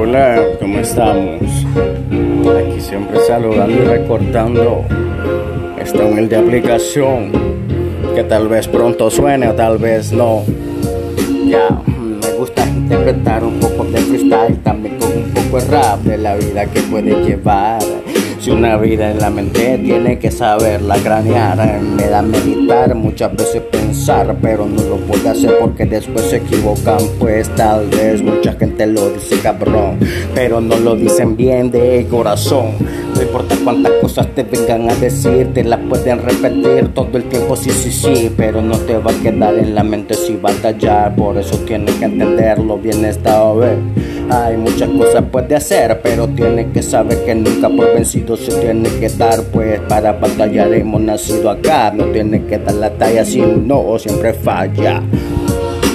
Hola, ¿cómo estamos? Aquí siempre saludando y recortando esta humilde aplicación que tal vez pronto suene o tal vez no. Ya, me gusta interpretar un poco de freestyle, también con un poco de rap de la vida que puede llevar. Si una vida en la mente tiene que saberla cranear, me da meditar, muchas veces pensar, pero no lo puede hacer porque después se equivocan, pues tal vez mucha gente lo dice cabrón, pero no lo dicen bien de corazón. No importa cuántas cosas te vengan a decir, te las pueden repetir todo el tiempo, sí, sí, sí, pero no te va a quedar en la mente si batallar, por eso tienes que entenderlo bien esta vez. Hay muchas cosas puede hacer, pero tiene que saber que nunca por vencido se tiene que dar, pues para batallar hemos nacido acá. No tiene que dar la talla si uno siempre falla.